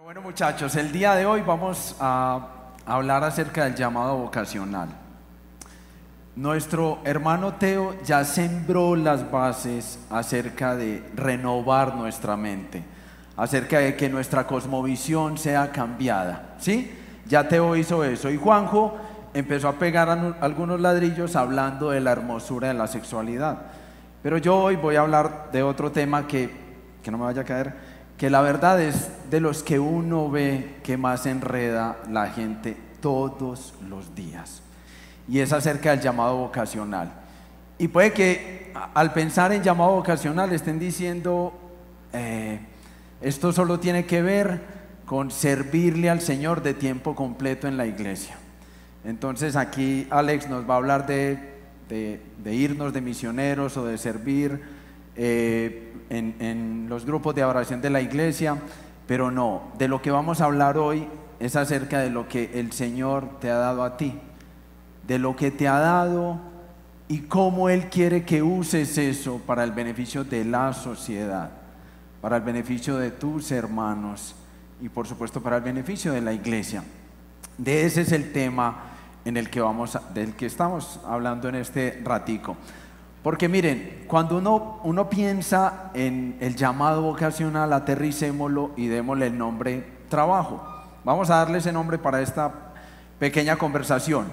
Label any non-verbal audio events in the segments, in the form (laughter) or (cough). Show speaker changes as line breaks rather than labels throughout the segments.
Bueno muchachos, el día de hoy vamos a hablar acerca del llamado vocacional. Nuestro hermano Teo ya sembró las bases acerca de renovar nuestra mente, acerca de que nuestra cosmovisión sea cambiada, ¿sí? Ya Teo hizo eso y Juanjo empezó a pegar algunos ladrillos hablando de la hermosura de la sexualidad. Pero yo hoy voy a hablar de otro tema que, que no me vaya a caer, que la verdad es de los que uno ve que más enreda la gente todos los días. Y es acerca del llamado vocacional. Y puede que al pensar en llamado vocacional estén diciendo, eh, esto solo tiene que ver con servirle al Señor de tiempo completo en la iglesia. Entonces aquí Alex nos va a hablar de, de irnos de misioneros o de servir eh, en, los grupos de oración de la iglesia, pero no, de lo que vamos a hablar hoy es acerca de lo que el Señor te ha dado a ti, de lo que te ha dado y cómo Él quiere que uses eso para el beneficio de la sociedad, para el beneficio de tus hermanos y por supuesto para el beneficio de la iglesia. De ese es el tema en el que vamos del que estamos hablando en este ratico. Porque miren, cuando uno, uno piensa en el llamado vocacional, aterricémoslo y démosle el nombre trabajo. Vamos a darle ese nombre para esta pequeña conversación.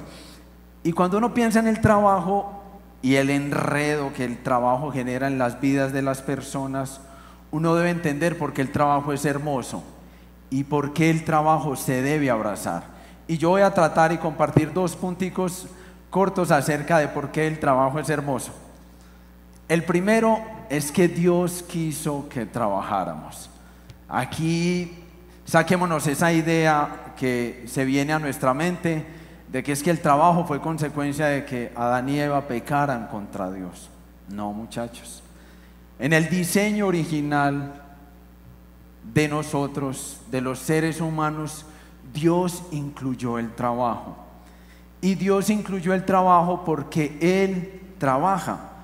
Y cuando uno piensa en el trabajo y el enredo que el trabajo genera en las vidas de las personas, uno debe entender por qué el trabajo es hermoso y por qué el trabajo se debe abrazar. Y yo voy a tratar y compartir dos punticos cortos acerca de por qué el trabajo es hermoso. El primero es que Dios quiso que trabajáramos. Aquí saquémonos esa idea que se viene a nuestra mente de que es que el trabajo fue consecuencia de que Adán y Eva pecaran contra Dios. No, muchachos. En el diseño original de nosotros, de los seres humanos, Dios incluyó el trabajo. Y Dios incluyó el trabajo porque Él trabaja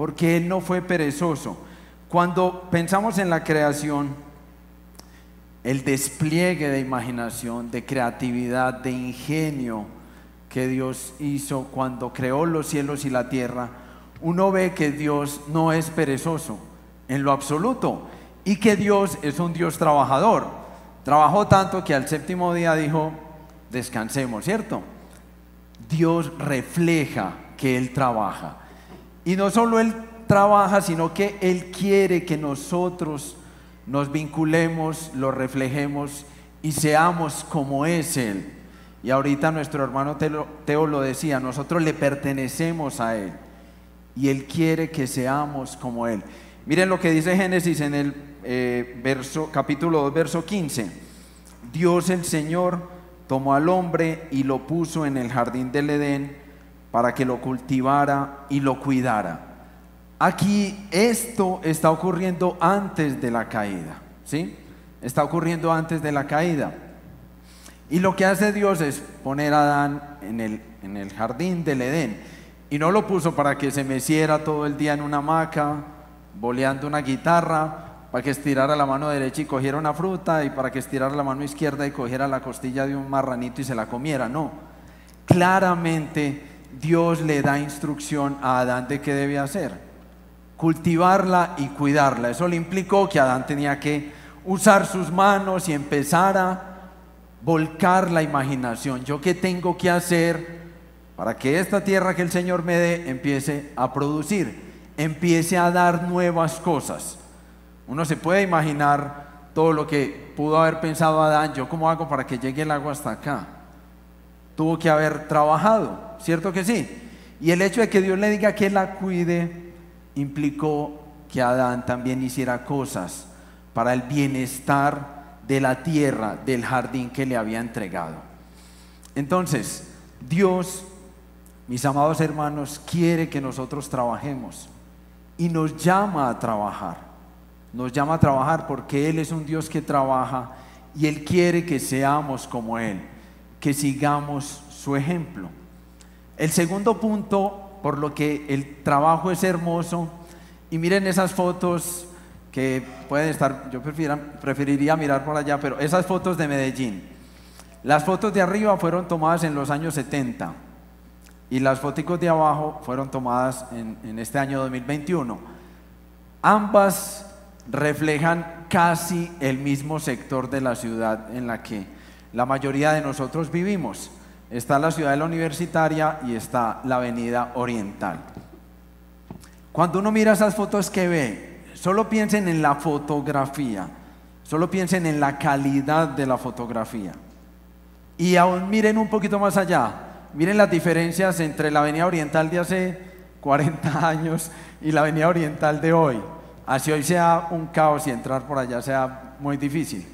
porque Él no fue perezoso. Cuando pensamos en la creación, el despliegue de imaginación, de creatividad, de ingenio que Dios hizo cuando creó los cielos y la tierra, uno ve que Dios no es perezoso en lo absoluto y que Dios es un Dios trabajador. Trabajó tanto que al séptimo día dijo, descansemos, ¿cierto? Dios refleja que Él trabaja. Y no solo Él trabaja, sino que Él quiere que nosotros nos vinculemos, lo reflejemos y seamos como es Él. Y ahorita nuestro hermano Teo lo decía, nosotros le pertenecemos a Él y Él quiere que seamos como Él. Miren lo que dice Génesis en el eh, verso, capítulo 2, verso 15. Dios el Señor tomó al hombre y lo puso en el jardín del Edén para que lo cultivara y lo cuidara. Aquí esto está ocurriendo antes de la caída, ¿sí? Está ocurriendo antes de la caída. Y lo que hace Dios es poner a Adán en el, en el jardín del Edén. Y no lo puso para que se meciera todo el día en una hamaca, boleando una guitarra, para que estirara la mano derecha y cogiera una fruta, y para que estirara la mano izquierda y cogiera la costilla de un marranito y se la comiera. No. Claramente Dios le da instrucción a Adán de qué debe hacer. Cultivarla y cuidarla. Eso le implicó que Adán tenía que usar sus manos y empezar a volcar la imaginación. ¿Yo qué tengo que hacer para que esta tierra que el Señor me dé empiece a producir? Empiece a dar nuevas cosas. Uno se puede imaginar todo lo que pudo haber pensado Adán. ¿Yo cómo hago para que llegue el agua hasta acá? Tuvo que haber trabajado ¿cierto que sí? Y el hecho de que Dios le diga que la cuide implicó que Adán también hiciera cosas para el bienestar de la tierra, del jardín que le había entregado. Entonces, Dios, mis amados hermanos, quiere que nosotros trabajemos y nos llama a trabajar. Nos llama a trabajar porque Él es un Dios que trabaja y Él quiere que seamos como Él, que sigamos su ejemplo. El segundo punto, por lo que el trabajo es hermoso, y miren esas fotos que pueden estar, yo preferiría mirar por allá, pero esas fotos de Medellín. Las fotos de arriba fueron tomadas en los años 70 y las fotos de abajo fueron tomadas en, en este año 2021. Ambas reflejan casi el mismo sector de la ciudad en la que la mayoría de nosotros vivimos. Está la ciudad de la universitaria y está la avenida oriental. Cuando uno mira esas fotos que ve, solo piensen en la fotografía, solo piensen en la calidad de la fotografía. Y aún miren un poquito más allá, miren las diferencias entre la avenida oriental de hace 40 (laughs) años y la avenida oriental de hoy. Así hoy sea un caos y entrar por allá sea muy difícil.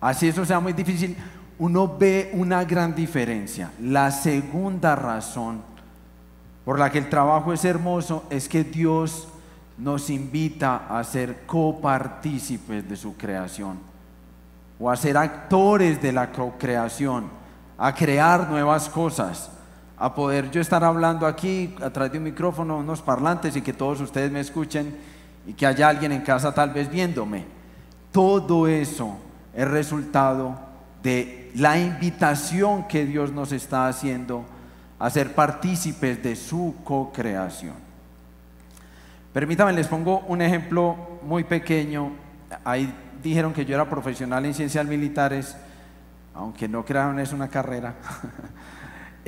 Así eso sea muy difícil, uno ve una gran diferencia. La segunda razón por la que el trabajo es hermoso es que Dios nos invita a ser copartícipes de su creación o a ser actores de la co-creación, a crear nuevas cosas, a poder yo estar hablando aquí a través de un micrófono, unos parlantes y que todos ustedes me escuchen y que haya alguien en casa tal vez viéndome. Todo eso es resultado de la invitación que Dios nos está haciendo a ser partícipes de su co-creación. Permítanme, les pongo un ejemplo muy pequeño. Ahí dijeron que yo era profesional en ciencias militares, aunque no crearon es una carrera. (laughs)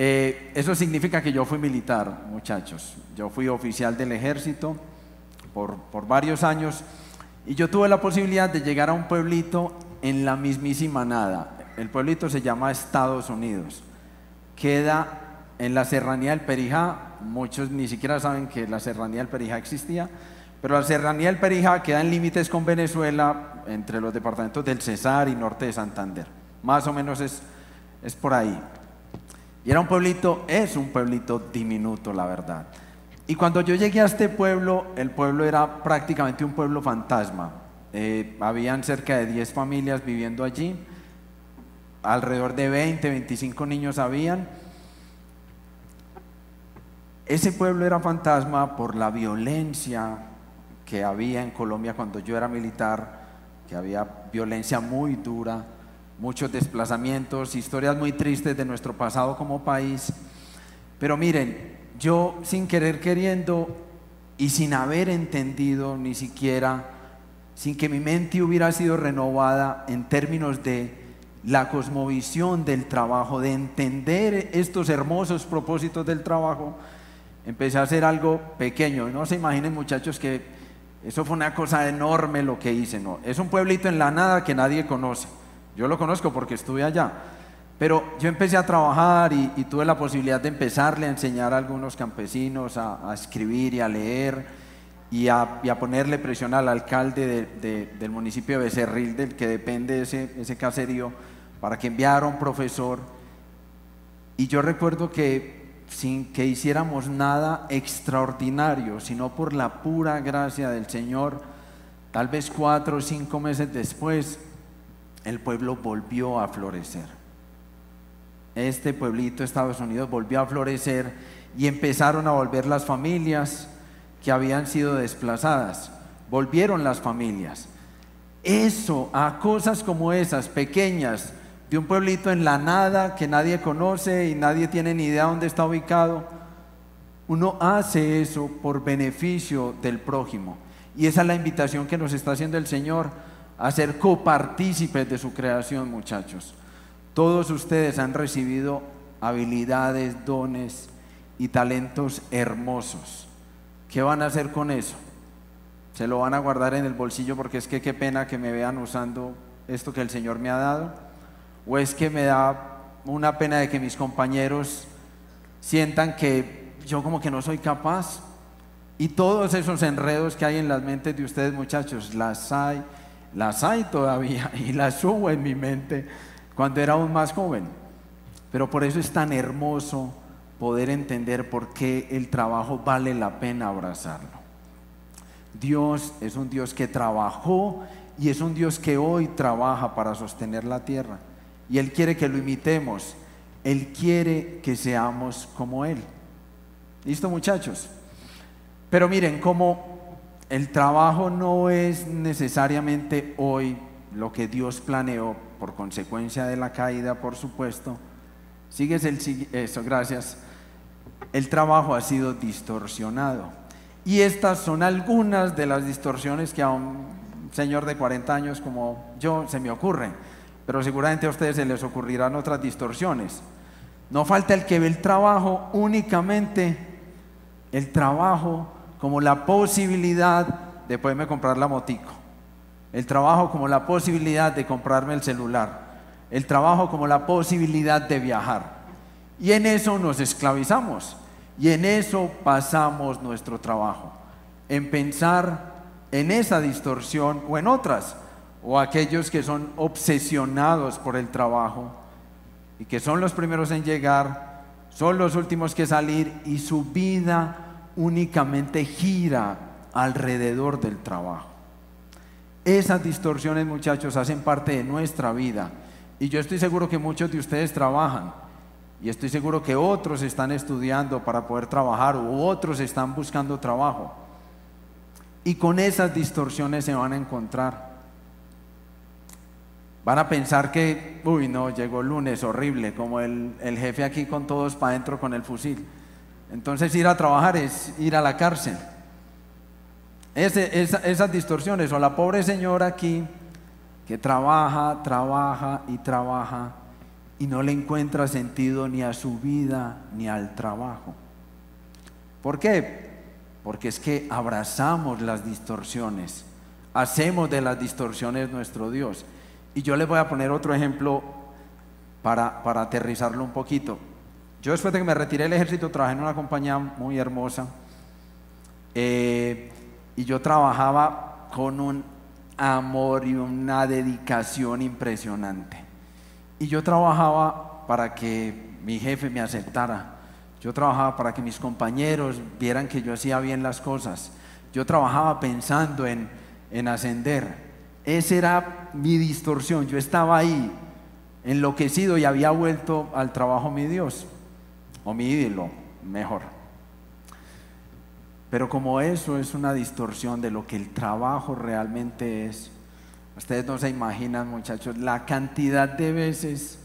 Eh, eso significa que yo fui militar, muchachos. Yo fui oficial del ejército por, por varios años y yo tuve la posibilidad de llegar a un pueblito en la mismísima nada. El pueblito se llama Estados Unidos. Queda en la serranía del Perijá, muchos ni siquiera saben que la serranía del Perijá existía, pero la serranía del Perijá queda en límites con Venezuela, entre los departamentos del Cesar y norte de Santander. Más o menos es, es por ahí. Y era un pueblito, es un pueblito diminuto, la verdad. Y cuando yo llegué a este pueblo, el pueblo era prácticamente un pueblo fantasma. Eh, habían cerca de 10 familias viviendo allí, alrededor de 20, 25 niños habían ese pueblo era fantasma por la violencia que había en Colombia cuando yo era militar, que había violencia muy dura, muchos desplazamientos, historias muy tristes de nuestro pasado como país. Pero miren, yo sin querer queriendo y sin haber entendido ni siquiera, sin que mi mente hubiera sido renovada en términos de la cosmovisión del trabajo, de entender estos hermosos propósitos del trabajo, empecé a hacer algo pequeño. No se imaginen muchachos que eso fue una cosa enorme lo que hice, no. Es un pueblito en la nada que nadie conoce. Yo lo conozco porque estuve allá. Pero yo empecé a trabajar y, tuve la posibilidad de empezarle a enseñar a algunos campesinos a, escribir y a leer y a, ponerle presión al alcalde del municipio de Becerril, del que depende ese, ese caserío, para que enviara un profesor. Y yo recuerdo que sin que hiciéramos nada extraordinario, sino por la pura gracia del Señor, tal vez cuatro o cinco meses después, el pueblo volvió a florecer. Este pueblito, Estados Unidos, volvió a florecer y empezaron a volver las familias que habían sido desplazadas. Volvieron las familias. Eso, a cosas como esas, pequeñas, de un pueblito en la nada que nadie conoce y nadie tiene ni idea dónde está ubicado. Uno hace eso por beneficio del prójimo. Y esa es la invitación que nos está haciendo el Señor a ser copartícipes de su creación, muchachos. Todos ustedes han recibido habilidades, dones y talentos hermosos. ¿Qué van a hacer con eso? ¿Se lo van a guardar en el bolsillo porque es que qué pena que me vean usando esto que el Señor me ha dado? ¿O es que me da una pena de que mis compañeros sientan que yo como que no soy capaz? Y todos esos enredos que hay en las mentes de ustedes muchachos, las hay, las hay todavía (laughs) y las subo en mi mente cuando era aún más joven. Pero por eso es tan hermoso poder entender por qué el trabajo vale la pena abrazarlo. Dios es un Dios que trabajó y es un Dios que hoy trabaja para sostener la tierra y Él quiere que lo imitemos. Él quiere que seamos como Él. ¿Listo muchachos? Pero miren, como el trabajo no es necesariamente hoy lo que Dios planeó por consecuencia de la caída, por supuesto. Sigues eso, gracias. El trabajo ha sido distorsionado. Y estas son algunas de las distorsiones que a un señor de 40 años como yo se me ocurren. Pero seguramente a ustedes se les ocurrirán otras distorsiones. No falta el que ve el trabajo únicamente, el trabajo como la posibilidad de poderme comprar la motico. El trabajo como la posibilidad de comprarme el celular. El trabajo como la posibilidad de viajar. Y en eso nos esclavizamos. Y en eso pasamos nuestro trabajo. En pensar en esa distorsión o en otras. O aquellos que son obsesionados por el trabajo y que son los primeros en llegar, son los últimos que salir y su vida únicamente gira alrededor del trabajo. Esas distorsiones, muchachos, hacen parte de nuestra vida. Y yo estoy seguro que muchos de ustedes trabajan. Y estoy seguro que otros están estudiando para poder trabajar u otros están buscando trabajo. Y con esas distorsiones se van a encontrar. Van a pensar que, uy, no, llegó el lunes, horrible, como el, el jefe aquí con todos para adentro con el fusil. Entonces ir a trabajar es ir a la cárcel. esas distorsiones, o la pobre señora aquí que trabaja, trabaja y trabaja y no le encuentra sentido ni a su vida ni al trabajo. ¿Por qué? Porque es que abrazamos las distorsiones, hacemos de las distorsiones nuestro Dios. Y yo les voy a poner otro ejemplo para, para aterrizarlo un poquito. Yo después de que me retiré del ejército trabajé en una compañía muy hermosa eh, y yo trabajaba con un amor y una dedicación impresionante. Y yo trabajaba para que mi jefe me aceptara. Yo trabajaba para que mis compañeros vieran que yo hacía bien las cosas. Yo trabajaba pensando en, en ascender. Esa era mi distorsión. Yo estaba ahí enloquecido y había vuelto al trabajo mi Dios o mi ídolo, mejor. Pero como eso es una distorsión de lo que el trabajo realmente es, ustedes no se imaginan muchachos la cantidad de veces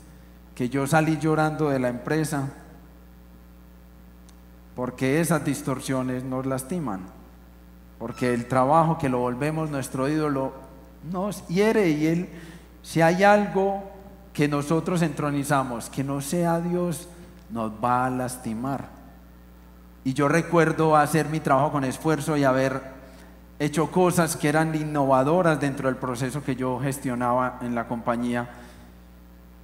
que yo salí llorando de la empresa porque esas distorsiones nos lastiman, porque el trabajo que lo volvemos nuestro ídolo nos hiere y él, si hay algo que nosotros entronizamos, que no sea Dios, nos va a lastimar. Y yo recuerdo hacer mi trabajo con esfuerzo y haber hecho cosas que eran innovadoras dentro del proceso que yo gestionaba en la compañía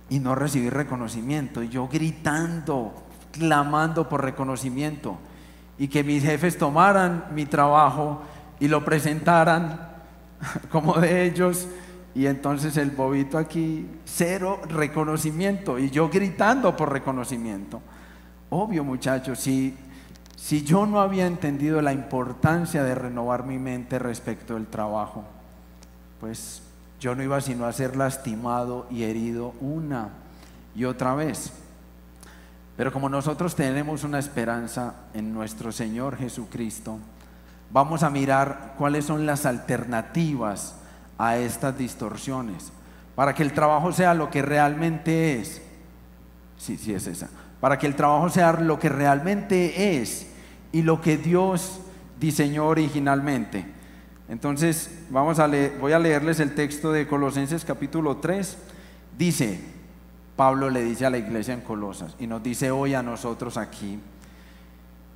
y no recibir reconocimiento. Y yo gritando, clamando por reconocimiento. Y que mis jefes tomaran mi trabajo y lo presentaran (laughs) como de ellos y entonces el bobito aquí, cero reconocimiento. Y yo gritando por reconocimiento. Obvio, muchachos, si, si yo no había entendido la importancia de renovar mi mente respecto del trabajo, pues yo no iba sino a ser lastimado y herido una y otra vez. Pero como nosotros tenemos una esperanza en nuestro Señor Jesucristo, vamos a mirar cuáles son las alternativas a estas distorsiones, para que el trabajo sea lo que realmente es. Sí, sí es esa. Para que el trabajo sea lo que realmente es y lo que Dios diseñó originalmente. Entonces, vamos a leer, voy a leerles el texto de Colosenses capítulo 3. Dice, Pablo le dice a la iglesia en Colosas y nos dice hoy a nosotros aquí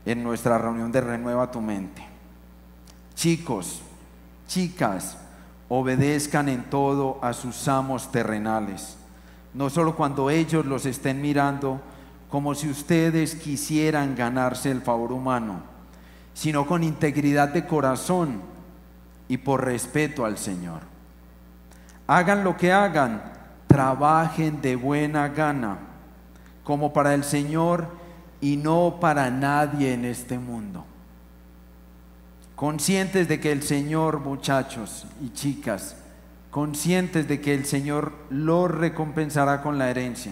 en nuestra reunión de Renueva tu mente. Chicos, chicas, obedezcan en todo a sus amos terrenales, no solo cuando ellos los estén mirando como si ustedes quisieran ganarse el favor humano, sino con integridad de corazón y por respeto al Señor. Hagan lo que hagan, trabajen de buena gana, como para el Señor y no para nadie en este mundo conscientes de que el Señor, muchachos y chicas, conscientes de que el Señor los recompensará con la herencia.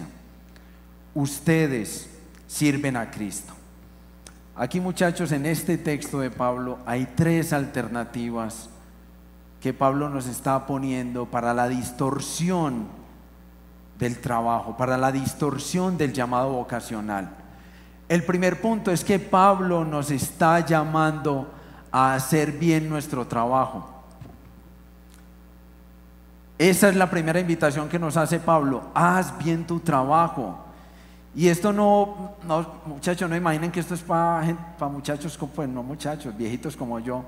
Ustedes sirven a Cristo. Aquí muchachos, en este texto de Pablo hay tres alternativas que Pablo nos está poniendo para la distorsión del trabajo, para la distorsión del llamado vocacional. El primer punto es que Pablo nos está llamando a hacer bien nuestro trabajo. Esa es la primera invitación que nos hace Pablo. Haz bien tu trabajo. Y esto no, muchachos, no imaginen que esto es para, muchachos, pues no muchachos, viejitos como yo,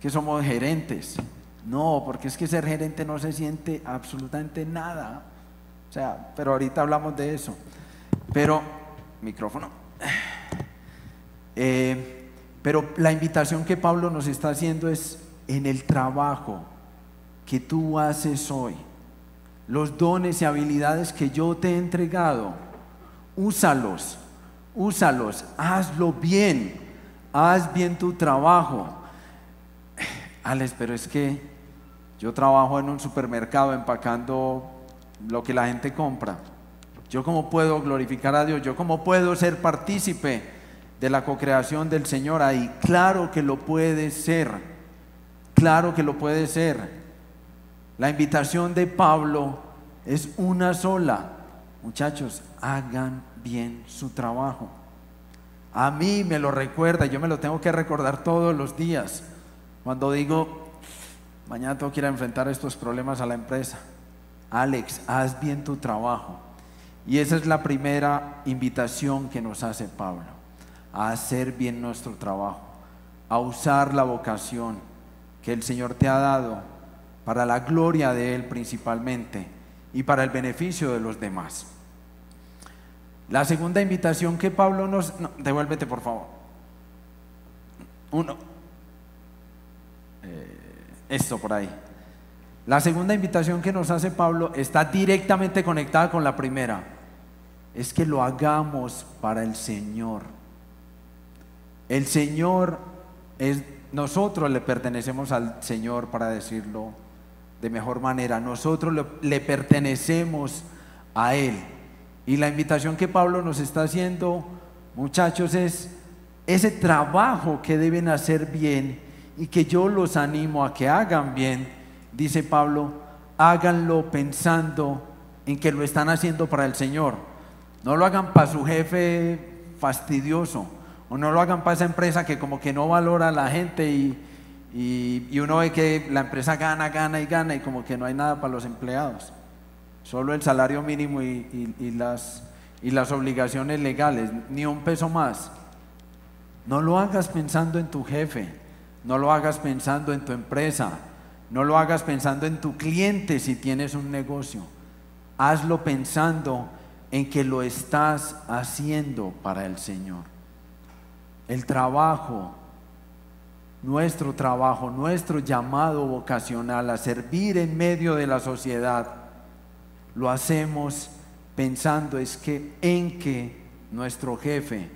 que somos gerentes. No, porque es que ser gerente no se siente absolutamente nada. O sea, pero ahorita hablamos de eso. Pero, micrófono. (sighs) Eh, pero la invitación que Pablo nos está haciendo es en el trabajo que tú haces hoy, los dones y habilidades que yo te he entregado, úsalos, úsalos, hazlo bien, haz bien tu trabajo. Alex, pero es que yo trabajo en un supermercado empacando lo que la gente compra. Yo cómo puedo glorificar a Dios, yo cómo puedo ser partícipe de la cocreación del Señor ahí. Claro que lo puede ser, claro que lo puede ser. La invitación de Pablo es una sola. Muchachos, hagan bien su trabajo. A mí me lo recuerda, yo me lo tengo que recordar todos los días. Cuando digo, mañana tengo que ir a enfrentar estos problemas a la empresa. Alex, haz bien tu trabajo. Y esa es la primera invitación que nos hace Pablo, a hacer bien nuestro trabajo, a usar la vocación que el Señor te ha dado para la gloria de Él principalmente y para el beneficio de los demás. La segunda invitación que Pablo nos... devuélvete por favor. Uno. Eh, esto por ahí. La segunda invitación que nos hace Pablo está directamente conectada con la primera. Es que lo hagamos para el Señor. El Señor es... Nosotros le pertenecemos al Señor para decirlo de mejor manera. Nosotros le, pertenecemos a Él. Y la invitación que Pablo nos está haciendo, muchachos, es ese trabajo que deben hacer bien y que yo los animo a que hagan bien, dice Pablo, háganlo pensando en que lo están haciendo para el Señor. No lo hagan para su jefe fastidioso o no lo hagan para esa empresa que como que no valora a la gente y, y, uno ve que la empresa gana, gana y gana y como que no hay nada para los empleados. Solo el salario mínimo y, las, las obligaciones legales, ni un peso más. No lo hagas pensando en tu jefe, no lo hagas pensando en tu empresa, no lo hagas pensando en tu cliente si tienes un negocio. Hazlo pensando en que lo estás haciendo para el Señor. El trabajo nuestro trabajo, nuestro llamado vocacional a servir en medio de la sociedad, lo hacemos pensando es que en que nuestro jefe,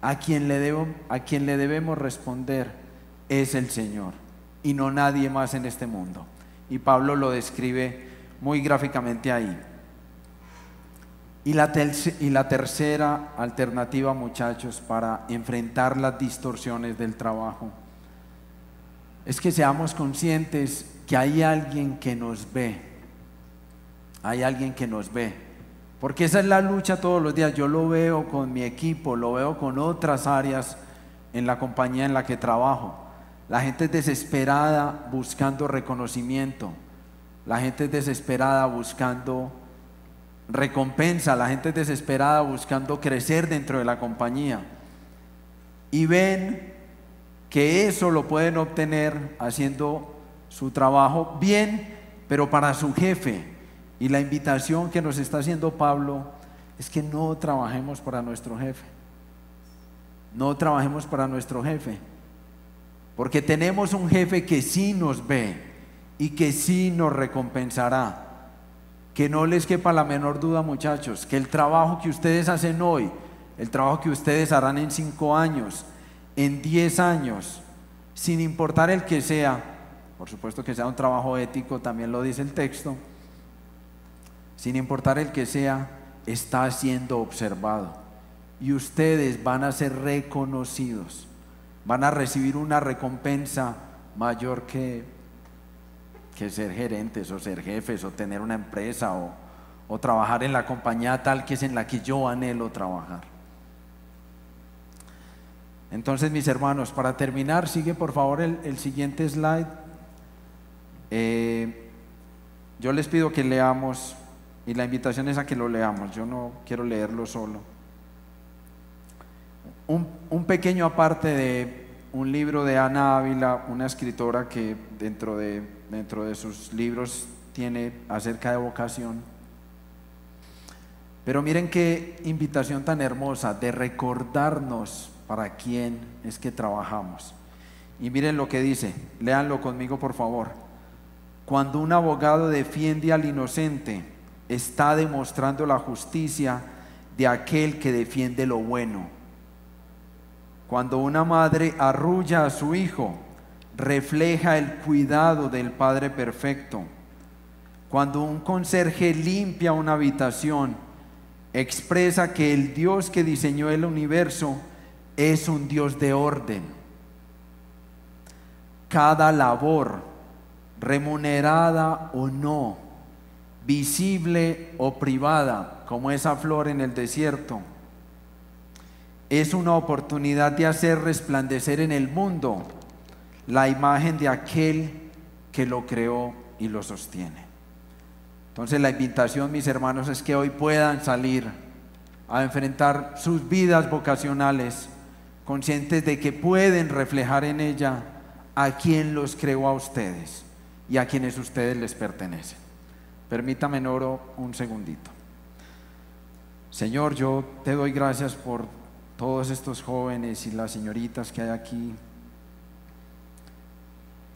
a quien le, a quien le debemos responder, es el Señor y no nadie más en este mundo. Y Pablo lo describe muy gráficamente ahí. Y la, y la tercera alternativa, muchachos, para enfrentar las distorsiones del trabajo es que seamos conscientes que hay alguien que nos ve. Hay alguien que nos ve. Porque esa es la lucha todos los días. Yo lo veo con mi equipo, lo veo con otras áreas en la compañía en la que trabajo. La gente es desesperada buscando reconocimiento. La gente es desesperada buscando recompensa. La gente es desesperada buscando crecer dentro de la compañía. Y ven que eso lo pueden obtener haciendo su trabajo bien, pero para su jefe. Y la invitación que nos está haciendo Pablo es que no trabajemos para nuestro jefe. No trabajemos para nuestro jefe. Porque tenemos un jefe que sí nos ve y que sí nos recompensará. Que no les quepa la menor duda, muchachos, que el trabajo que ustedes hacen hoy, el trabajo que ustedes harán en cinco años, en 10 años, sin importar el que sea, por supuesto que sea un trabajo ético, también lo dice el texto, sin importar el que sea, está siendo observado. y ustedes van a ser reconocidos, van a recibir una recompensa mayor que, que ser gerentes o ser jefes o tener una empresa o, o trabajar en la compañía tal que es en la que yo anhelo trabajar. Entonces, mis hermanos, para terminar, sigue por favor el, siguiente slide. Eh, yo les pido que leamos, y la invitación es a que lo leamos, yo no quiero leerlo solo. Un, un pequeño aparte de un libro de Ana Ávila, una escritora que dentro de, dentro de sus libros tiene acerca de vocación. Pero miren qué invitación tan hermosa de recordarnos para quién es que trabajamos. Y miren lo que dice, léanlo conmigo por favor. Cuando un abogado defiende al inocente, está demostrando la justicia de aquel que defiende lo bueno. Cuando una madre arrulla a su hijo, refleja el cuidado del Padre Perfecto. Cuando un conserje limpia una habitación, expresa que el Dios que diseñó el universo es un Dios de orden. Cada labor, remunerada o no, visible o privada, como esa flor en el desierto, es una oportunidad de hacer resplandecer en el mundo la imagen de aquel que lo creó y lo sostiene. Entonces la invitación, mis hermanos, es que hoy puedan salir a enfrentar sus vidas vocacionales conscientes de que pueden reflejar en ella a quien los creó a ustedes y a quienes ustedes les pertenecen. Permítame, Noro, un segundito. Señor, yo te doy gracias por todos estos jóvenes y las señoritas que hay aquí.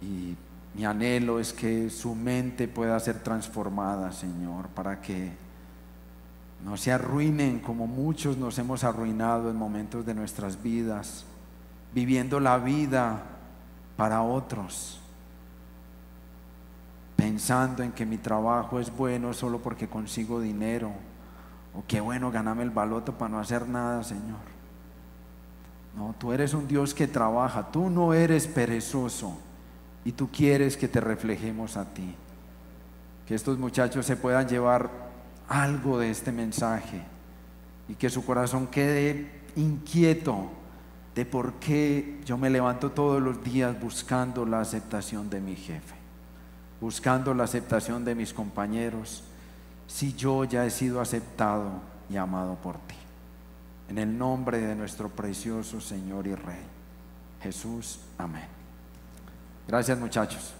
Y mi anhelo es que su mente pueda ser transformada, Señor, para que no se arruinen como muchos nos hemos arruinado en momentos de nuestras vidas, viviendo la vida para otros, pensando en que mi trabajo es bueno solo porque consigo dinero, o qué bueno ganarme el baloto para no hacer nada, Señor. No, tú eres un Dios que trabaja, tú no eres perezoso y tú quieres que te reflejemos a ti. Que estos muchachos se puedan llevar algo de este mensaje y que su corazón quede inquieto de por qué yo me levanto todos los días buscando la aceptación de mi jefe, buscando la aceptación de mis compañeros, si yo ya he sido aceptado y amado por ti. En el nombre de nuestro precioso Señor y Rey, Jesús, amén. Gracias muchachos.